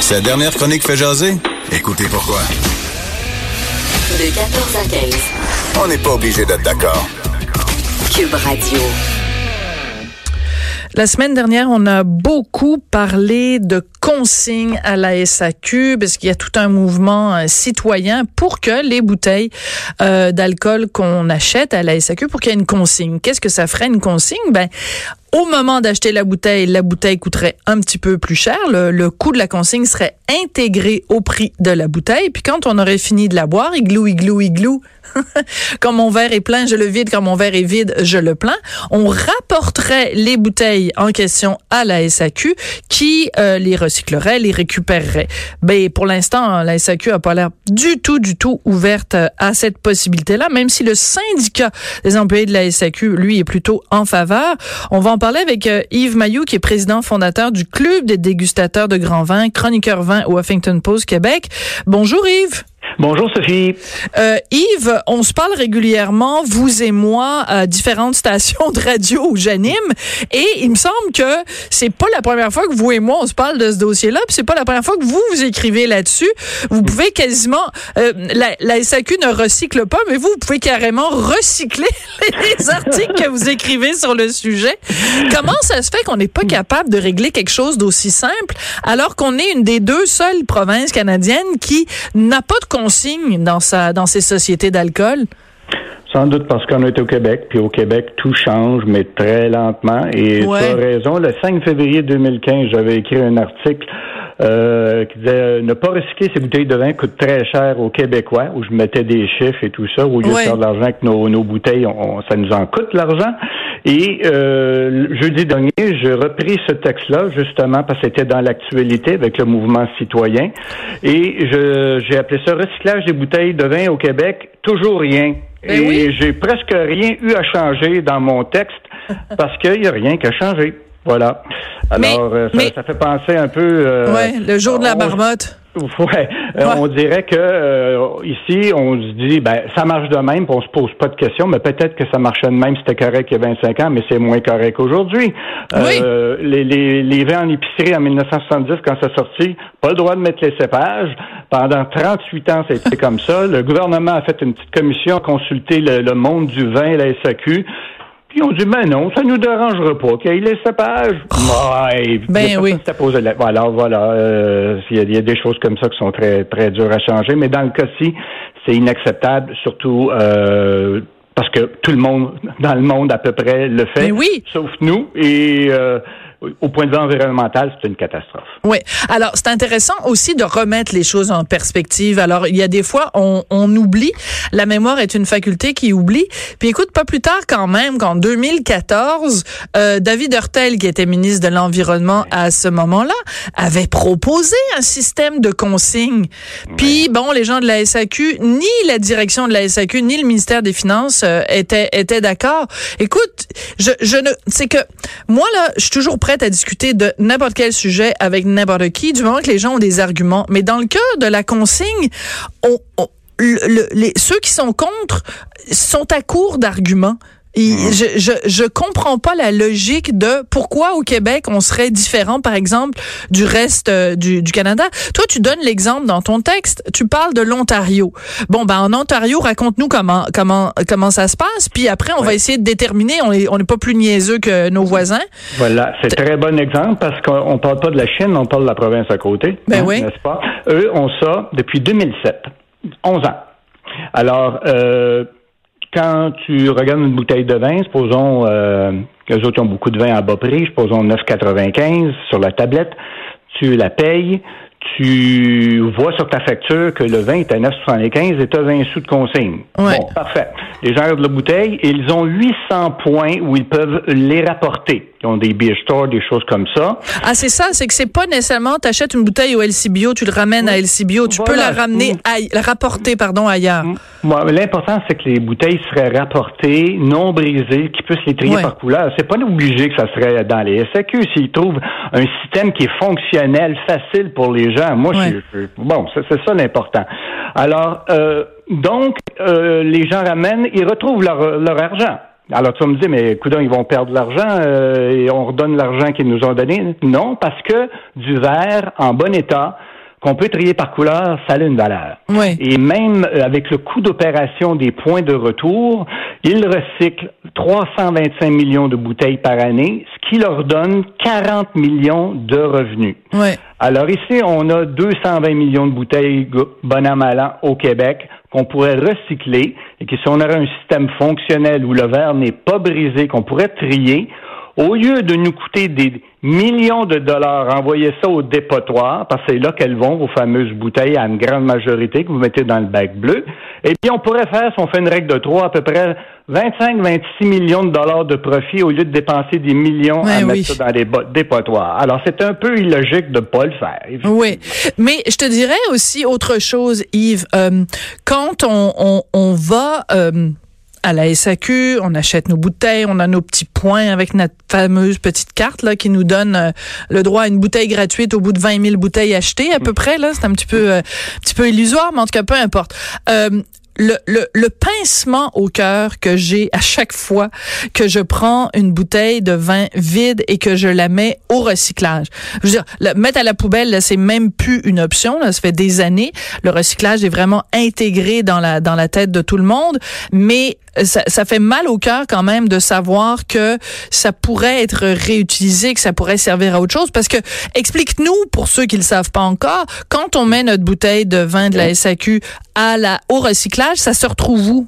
Sa dernière chronique fait jaser? Écoutez pourquoi. De 14 à 15. On n'est pas obligé d'être d'accord. Cube Radio. La semaine dernière, on a beaucoup parlé de consignes à la SAQ parce qu'il y a tout un mouvement euh, citoyen pour que les bouteilles euh, d'alcool qu'on achète à la SAQ pour qu'il y ait une consigne. Qu'est-ce que ça ferait une consigne? Ben au moment d'acheter la bouteille, la bouteille coûterait un petit peu plus cher. Le, le, coût de la consigne serait intégré au prix de la bouteille. Puis quand on aurait fini de la boire, igloo, igloo, igloo, quand mon verre est plein, je le vide. Quand mon verre est vide, je le plains. On rapporterait les bouteilles en question à la SAQ qui euh, les recyclerait, les récupérerait. Ben, pour l'instant, la SAQ a pas l'air du tout, du tout ouverte à cette possibilité-là, même si le syndicat des employés de la SAQ, lui, est plutôt en faveur. On va en parler avec euh, Yves Mayou, qui est président fondateur du Club des dégustateurs de grands vins, chroniqueur vin au Huffington Post Québec. Bonjour Yves. Bonjour Sophie. Euh, Yves, on se parle régulièrement, vous et moi, à différentes stations de radio où j'anime, et il me semble que c'est pas la première fois que vous et moi on se parle de ce dossier-là, puis c'est pas la première fois que vous vous écrivez là-dessus. Vous pouvez quasiment, euh, la, la, SAQ ne recycle pas, mais vous, vous pouvez carrément recycler les articles que vous écrivez sur le sujet. Comment ça se fait qu'on n'est pas capable de régler quelque chose d'aussi simple, alors qu'on est une des deux seules provinces canadiennes qui n'a pas de consigne dans sa dans ces sociétés d'alcool? Sans doute parce qu'on est au Québec, puis au Québec, tout change, mais très lentement. Et Ouais. tu as raison, le 5 février 2015, j'avais écrit un article euh, qui disait euh, ne pas recycler ces bouteilles de vin coûte très cher aux Québécois, où je mettais des chiffres et tout ça, lieu Ouais. de faire de l'argent avec nos, nos bouteilles, on- ça nous en coûte l'argent. Et euh, jeudi dernier, j'ai repris ce texte-là, justement, parce que c'était dans l'actualité avec le mouvement citoyen. Et je- j'ai appelé ça recyclage des bouteilles de vin au Québec, toujours rien. Ben et oui. j'ai presque rien eu à changer dans mon texte parce qu'il n'y a rien qu'à changer. Voilà. Alors, Mais- euh, ça, mais- ça fait penser un peu. euh, ouais, le jour de la marmotte. Ouais, Euh, Ouais. on dirait que euh, ici, on se dit, ben, ça marche de même, puis on se pose pas de questions, mais peut-être que ça marchait de même, c'était correct il y a 25 ans, mais c'est moins correct aujourd'hui. Euh, les, les, les vins en épicerie en 1970, quand ça sorti, pas le droit de mettre les cépages. Pendant 38 ans, ça a été comme ça. Le gouvernement a fait une petite commission, a consulté le, le monde du vin, la SAQ. Puis on dit, ben non, ça nous dérangera pas qu'il y ait les cépages. Ouais, Ben oui. la- Voilà, voilà. euh, Il y, a- il y a des choses comme ça qui sont très, très dures à changer. Mais dans le cas-ci, c'est inacceptable, surtout euh, parce que tout le monde, dans le monde à peu près, le fait. Mais oui. Sauf nous. Et euh, au point de vue environnemental, c'est une catastrophe. Oui. Alors, c'est intéressant aussi de remettre les choses en perspective. Alors, il y a des fois, on, on oublie. La mémoire est une faculté qui oublie. Puis écoute, pas plus tard quand même qu'en 2014, euh, David Hurtel, qui était ministre de l'Environnement à ce moment-là, avait proposé un système de consignes. Puis, bon, les gens de la SAQ, ni la direction de la SAQ, ni le ministère des Finances euh, étaient, étaient d'accord. Écoute, je, je ne, c'est que moi, là, je suis toujours prête à discuter de n'importe quel sujet avec n'importe qui, du moment que les gens ont des arguments. Mais dans le cas de la consigne, ceux qui sont contre sont à court d'arguments. Et je, je, je comprends pas la logique de pourquoi au Québec on serait différent, par exemple, du reste euh, du, du Canada. Toi, tu donnes l'exemple dans ton texte. Tu parles de l'Ontario. Bon, ben en Ontario, raconte-nous comment comment comment ça se passe. Puis après, on va essayer de déterminer. On est on n'est pas plus niaiseux que nos voisins. Voilà, c'est un très bon exemple parce qu'on parle pas de la Chine, on parle de la province à côté. Ben oui. N'est-ce pas? Eux ont ça depuis 2007. 11 ans. Alors, euh, quand tu regardes une bouteille de vin, supposons euh, autres ont beaucoup de vin à bas prix, supposons 9,95 sur la tablette, tu la payes, tu vois sur ta facture que le vin est à 9,75 et tu as 20 sous de consigne. Ouais. Bon, parfait. Les gens regardent la bouteille et ils ont 800 points où ils peuvent les rapporter. Qui ont des beer stores, des choses comme ça. Ah, c'est ça, c'est que c'est pas nécessairement, tu achètes une bouteille au LCBO, tu le ramènes à LCBO, tu peux la ramener, mm. la rapporter, pardon, ailleurs. Mm. L'important, c'est que les bouteilles seraient rapportées, non brisées, qu'ils puissent les trier par couleur. C'est pas obligé que ça serait dans les SAQ. S'ils trouvent un système qui est fonctionnel, facile pour les gens, moi, je, bon, c'est ça l'important. Alors, euh, donc, euh, les gens ramènent, ils retrouvent leur, leur argent. Alors tu vas me dire, mais écoute, ils vont perdre de l'argent euh, et on redonne l'argent qu'ils nous ont donné. Non, parce que du verre en bon état, qu'on peut trier par couleur, ça a une valeur. Oui. Et même euh, avec le coût d'opération des points de retour, ils recyclent 325 millions de bouteilles par année, ce qui leur donne 40 millions de revenus. Oui. Alors ici, on a 220 millions de bouteilles bon mal au Québec qu'on pourrait recycler et que si on aurait un système fonctionnel où le verre n'est pas brisé, qu'on pourrait trier, au lieu de nous coûter des millions de dollars, envoyer ça au dépotoir, parce que c'est là qu'elles vont, vos fameuses bouteilles, à une grande majorité que vous mettez dans le bac bleu. Et puis, on pourrait faire, si on fait une règle de trois, à peu près 25-26 millions de dollars de profit au lieu de dépenser des millions à mettre ça dans les dépotoirs. Alors, c'est un peu illogique de ne pas le faire. Oui, mais je te dirais aussi autre chose, Yves. Euh, quand on, on, va... Euh, à la SAQ, on achète nos bouteilles, on a nos petits points avec notre fameuse petite carte là qui nous donne euh, le droit à une bouteille gratuite au bout de 20 000 bouteilles achetées à peu près là, c'est un petit peu euh, un petit peu illusoire, mais en tout cas peu importe. Euh, le, le, le, pincement au cœur que j'ai à chaque fois que je prends une bouteille de vin vide et que je la mets au recyclage. Je veux dire, mettre à la poubelle, c'est même plus une option. Là, ça fait des années. Le recyclage est vraiment intégré dans la dans la tête de tout le monde, mais ça, ça fait mal au cœur quand même de savoir que ça pourrait être réutilisé, que ça pourrait servir à autre chose. Parce que explique-nous pour ceux qui le savent pas encore, quand on met notre bouteille de vin de la SAQ à la au recyclage ça se retrouve où?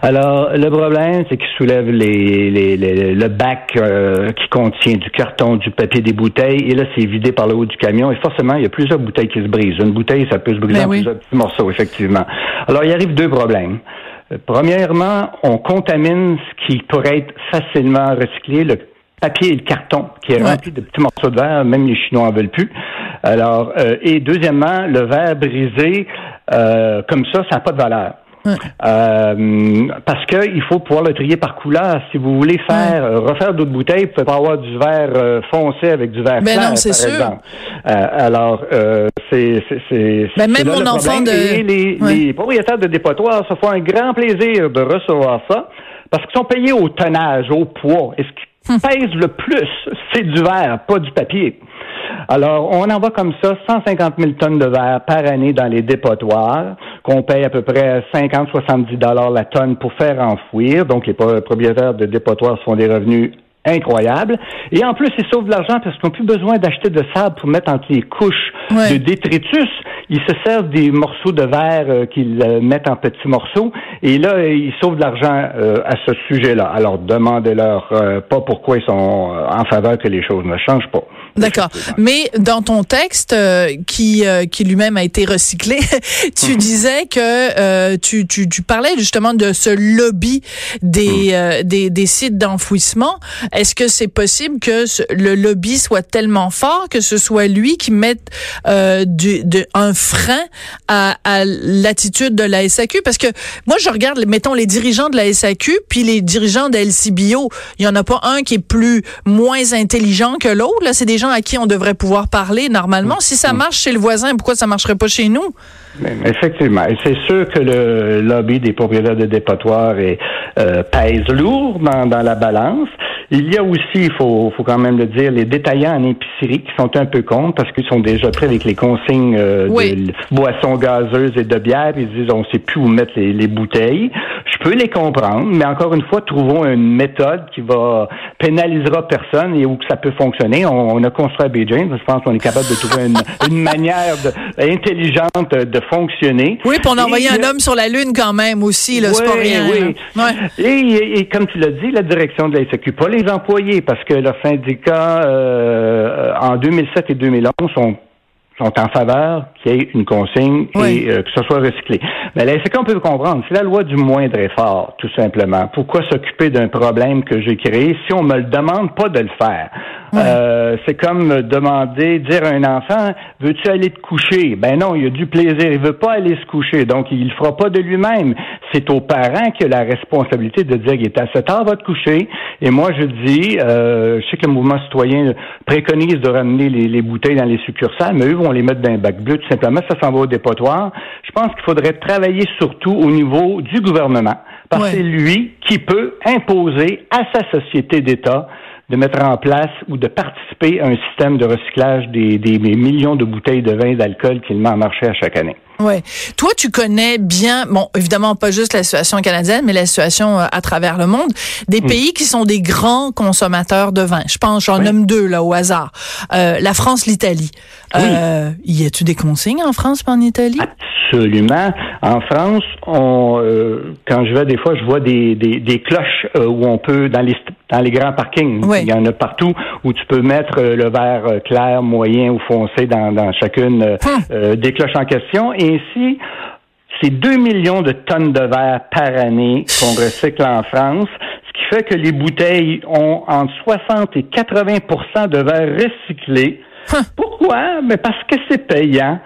Alors, le problème, c'est qu'il soulève les, les, le bac euh, qui contient du carton, du papier, des bouteilles, et là, c'est vidé par le haut du camion, et forcément, il y a plusieurs bouteilles qui se brisent. Une bouteille, ça peut se briser ben en plusieurs petits morceaux, effectivement. Alors, il arrive deux problèmes. Euh, premièrement, on contamine ce qui pourrait être facilement recyclé, le papier et le carton, qui est rempli de petits morceaux de verre, même les Chinois en veulent plus. Alors, euh, et deuxièmement, le verre brisé, euh, comme ça, ça n'a pas de valeur. Euh, parce que il faut pouvoir le trier par couleur. Si vous voulez faire euh, refaire d'autres bouteilles, vous pouvez pas avoir du verre euh, foncé avec du verre Mais clair, non, c'est sûr. Exemple. alors, c'est c'est Mais même mon enfant de Et les, les, propriétaires de dépotoirs se font un grand plaisir de recevoir ça parce qu'ils sont payés au tonnage, au poids. Et ce qui hum. pèse le plus, c'est du verre, pas du papier. Alors, on envoie comme ça 150 000 tonnes de verre par année dans les dépotoirs, qu'on paye à peu près 50-70 dollars la tonne pour faire enfouir. Donc, les propriétaires de dépotoirs font des revenus incroyables. Et en plus, ils sauvent de l'argent parce qu'ils n'ont plus besoin d'acheter de sable pour mettre entre les couches de détritus. Ils se servent des morceaux de verre euh, qu'ils euh, mettent en petits morceaux. Et là, ils sauvent de l'argent euh, à ce sujet-là. Alors, demandez-leur pas pourquoi ils sont en faveur que les choses ne changent pas. D'accord. Mais dans ton texte euh, qui euh, qui lui-même a été recyclé, tu mhm. disais que euh, tu, tu, tu parlais justement de ce lobby des mhm. des, des, sites d'enfouissement. Est-ce que c'est possible que le lobby soit tellement fort que ce soit lui qui mette du, de, un frein à, à l'attitude de la SAQ Parce que moi je regarde mettons les dirigeants de la SAQ puis les dirigeants de LCBO, il y en a pas un qui est plus moins intelligent que l'autre. Là, c'est des gens à qui on devrait pouvoir parler normalement. Si ça marche chez le voisin, pourquoi ça marcherait pas chez nous? Effectivement. c'est sûr que le lobby des propriétaires de dépotoirs est, euh, pèse lourd dans, dans la balance. Il y a aussi, il faut, faut quand même le dire, les détaillants en épicerie qui sont un peu contre parce qu'ils sont déjà prêts avec les consignes euh, de boissons gazeuses et de bière. Ils disent on sait plus où mettre les, les, bouteilles. Je peux les comprendre, mais encore une fois, trouvons une méthode qui va pénalisera personne et où ça peut fonctionner. On, a construit à Beijing. Je pense qu'on est capable de trouver une, une manière de, intelligente de fonctionner. Oui, puis on a envoyé un homme sur la Lune quand même aussi, le sport Oui. Ouais. Et, et, comme tu l'as dit, la direction de la SQ, pas les employés, parce que leurs syndicats, euh, en 2007 et 2011, sont sont en faveur qu'il y ait une consigne et euh, que ce soit recyclé. Mais là, c'est qu'on peut comprendre? C'est la loi du moindre effort, tout simplement. Pourquoi s'occuper d'un problème que j'ai créé si on me le demande pas de le faire? Euh, c'est comme demander, dire à un enfant, veux-tu aller te coucher? Ben non, il a du plaisir. Il veut pas aller se coucher. Donc, il le fera pas de lui-même. C'est aux parents qui a la responsabilité de dire, il est à 7 heures, va te coucher. Et moi, je dis, euh, je sais que le mouvement citoyen préconise de ramener les, bouteilles dans les succursales, mais eux vont les mettre dans un bac bleu, tout simplement. Ça s'en va au dépotoir. Je pense qu'il faudrait travailler surtout au niveau du gouvernement. Parce que c'est lui qui peut imposer à sa société d'État de mettre en place ou de participer à un système de recyclage des, des millions de bouteilles de vin d'alcool qu'il met en marché à chaque année. Ouais. Toi, tu connais bien, bon, évidemment pas juste la situation canadienne, mais la situation euh, à travers le monde, des hmm. pays qui sont des grands consommateurs de vin. Je pense, j'en nomme deux là au hasard. Euh, la France, l'Italie. Euh, y a-tu des consignes en France pas en Italie? Absolument. En France, on, euh, quand je vais des fois, je vois des, des, des cloches où on peut dans les dans les grands parkings. Il y en a partout où tu peux mettre le verre clair, moyen ou foncé dans, dans chacune hum. des cloches en question. Et ainsi, c'est 2 millions de tonnes de verre par année qu'on recycle en France, ce qui fait que les bouteilles ont entre 60 et 80% de verre recyclé. Hum. Pourquoi? Mais parce que c'est payant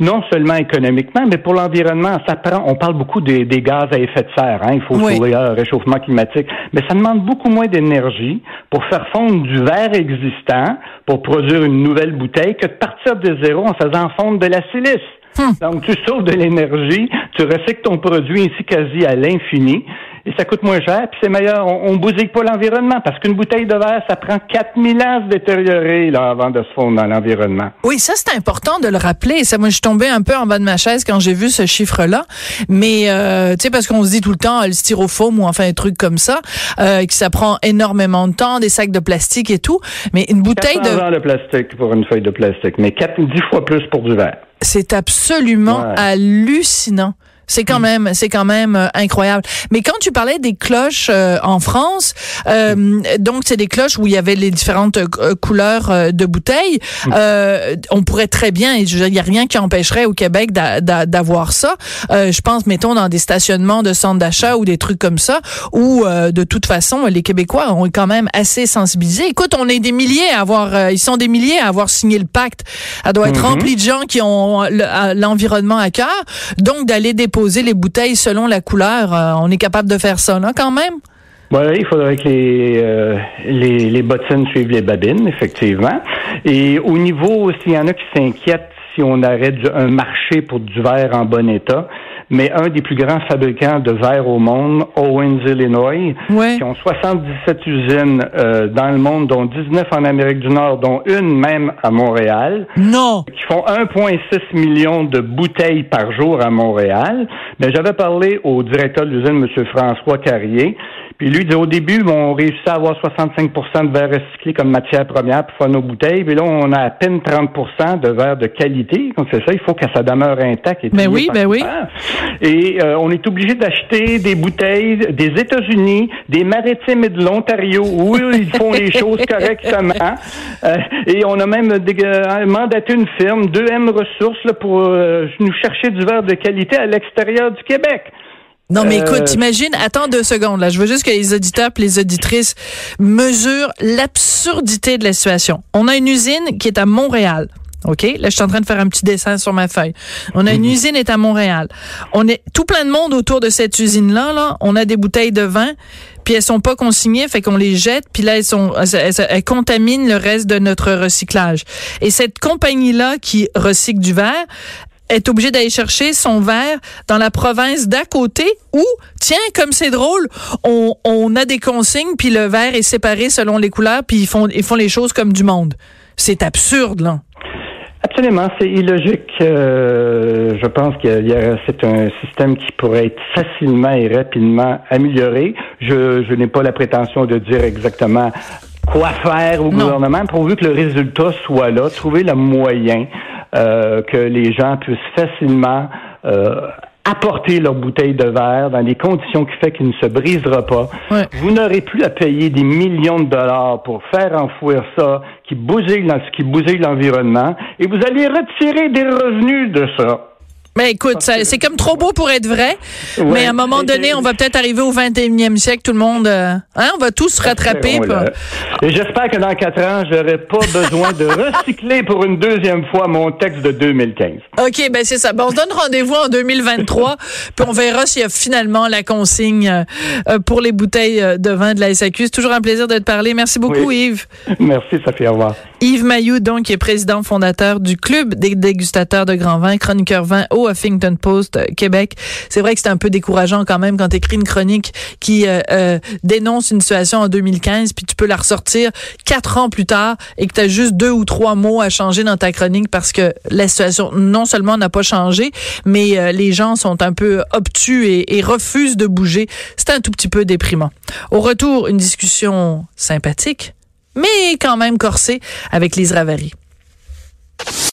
non seulement économiquement, mais pour l'environnement. Ça prend, on parle beaucoup des, gaz à effet de serre. Hein, il faut trouver un réchauffement climatique, mais ça demande beaucoup moins d'énergie pour faire fondre du verre existant pour produire une nouvelle bouteille que de partir de zéro en faisant fondre de la silice. Hum. Donc, tu sauves de l'énergie, tu recycles ton produit ainsi quasi à l'infini et ça coûte moins cher, puis c'est meilleur. On, on bousille pas l'environnement parce qu'une bouteille de verre, ça prend 4000 ans à se détériorer là, avant de se fondre dans l'environnement. Oui, ça c'est important de le rappeler. Ça, moi, je suis tombée un peu en bas de ma chaise quand j'ai vu ce chiffre-là. Mais euh, tu sais, parce qu'on se dit tout le temps le styrofoam ou enfin un truc comme ça, euh, que ça prend énormément de temps, des sacs de plastique et tout. Mais une bouteille de ans de plastique pour une feuille de plastique, mais 4 10 fois plus pour du verre. C'est absolument hallucinant. C'est quand même, c'est quand même euh, incroyable. Mais quand tu parlais des cloches euh, en France, euh, donc c'est des cloches où il y avait les différentes couleurs de bouteilles. on pourrait très bien, il n'y a rien qui empêcherait au Québec d'avoir ça. je pense, mettons dans des stationnements de centres d'achat ou des trucs comme ça, où de toute façon les Québécois ont quand même assez sensibilisé. Écoute, on est des milliers à avoir, ils sont des milliers à avoir signé le pacte. Ça doit être mm-hmm. rempli de gens qui ont l'environnement à cœur, donc d'aller des poser les bouteilles selon la couleur. Euh, on est capable de faire ça, là, quand même? Oui, il faudrait que les, euh, les, les, bottines suivent les babines, effectivement. Et au niveau, s'il y en a qui s'inquiètent si on arrête un marché pour du verre en bon état, mais un des plus grands fabricants de verre au monde, Owens, Illinois, qui ont 77 usines euh, dans le monde, dont 19 en Amérique du Nord, dont une même à Montréal. Non. Qui font 1,6 million de bouteilles par jour à Montréal. Mais j'avais parlé au directeur de l'usine, M. François Carrier, puis lui, au début, on réussit à avoir 65 de verre recyclé comme matière première pour faire nos bouteilles. Puis là, on a à peine 30 de verre de qualité. Donc c'est ça, il faut que ça demeure intact. Et ben oui, ben oui. Et euh, on est obligé d'acheter des bouteilles des États-Unis, des Maritimes et de l'Ontario, où ils font les choses correctement. Euh, et on a même euh, mandaté une firme, 2M Ressources, là, pour nous chercher du verre de qualité à l'extérieur du Québec. Non, mais écoute, euh, imagine, attends deux secondes, là. Je veux juste que les auditeurs et les auditrices mesurent l'absurdité de la situation. On a une usine qui est à Montréal. OK? Là, je suis en train de faire un petit dessin sur ma feuille. On a une mhm. usine est à Montréal. On est tout plein de monde autour de cette usine-là, là. On a des bouteilles de vin, puis elles sont pas consignées, fait qu'on les jette, puis là, elles sont, elles contaminent le reste de notre recyclage. Et cette compagnie-là qui recycle du verre, est obligé d'aller chercher son verre dans la province d'à côté où, tiens, comme c'est drôle, on, on, a des consignes, puis le verre est séparé selon les couleurs, puis ils font, ils font les choses comme du monde. C'est absurde, là. Absolument, c'est illogique. Euh, je pense que c'est un système qui pourrait être facilement et rapidement amélioré. Je, je n'ai pas la prétention de dire exactement quoi faire au gouvernement, pourvu que le résultat soit là, trouver le moyen euh, que les gens puissent facilement euh, apporter leur bouteille de verre dans des conditions qui fait qu'il ne se brisera pas. Vous n'aurez plus à payer des millions de dollars pour faire enfouir ça, qui bousille, qui bousille l'environnement, et vous allez retirer des revenus de ça. Mais écoute, c'est comme trop beau pour être vrai. mais à un moment donné, on va peut-être arriver au 21e siècle, tout le monde, euh, hein, on va tous se rattraper. Et j'espère que dans quatre ans, j'aurai pas besoin de recycler pour une deuxième fois mon texte de 2015. OK, ben c'est ça. Bon, on se donne rendez-vous en 2023, puis on verra s'il y a finalement la consigne euh, pour les bouteilles euh, de vin de la SAQ. C'est toujours un plaisir de te parler. Merci beaucoup, Yves. Merci, Sophie. Au revoir. Yves Mayou, donc, est président fondateur du Club des dégustateurs de grands vins, chroniqueur vin au Huffington Post euh, Québec. C'est vrai que c'est un peu décourageant quand même quand tu écris une chronique qui euh, euh, dénonce une situation en 2015, puis tu peux la ressortir quatre ans plus tard et que tu as juste deux ou trois mots à changer dans ta chronique parce que la situation non seulement n'a pas changé, mais les gens sont un peu obtus et, et refusent de bouger. C'est un tout petit peu déprimant. Au retour, une discussion sympathique, mais quand même corsée avec Lise Ravary.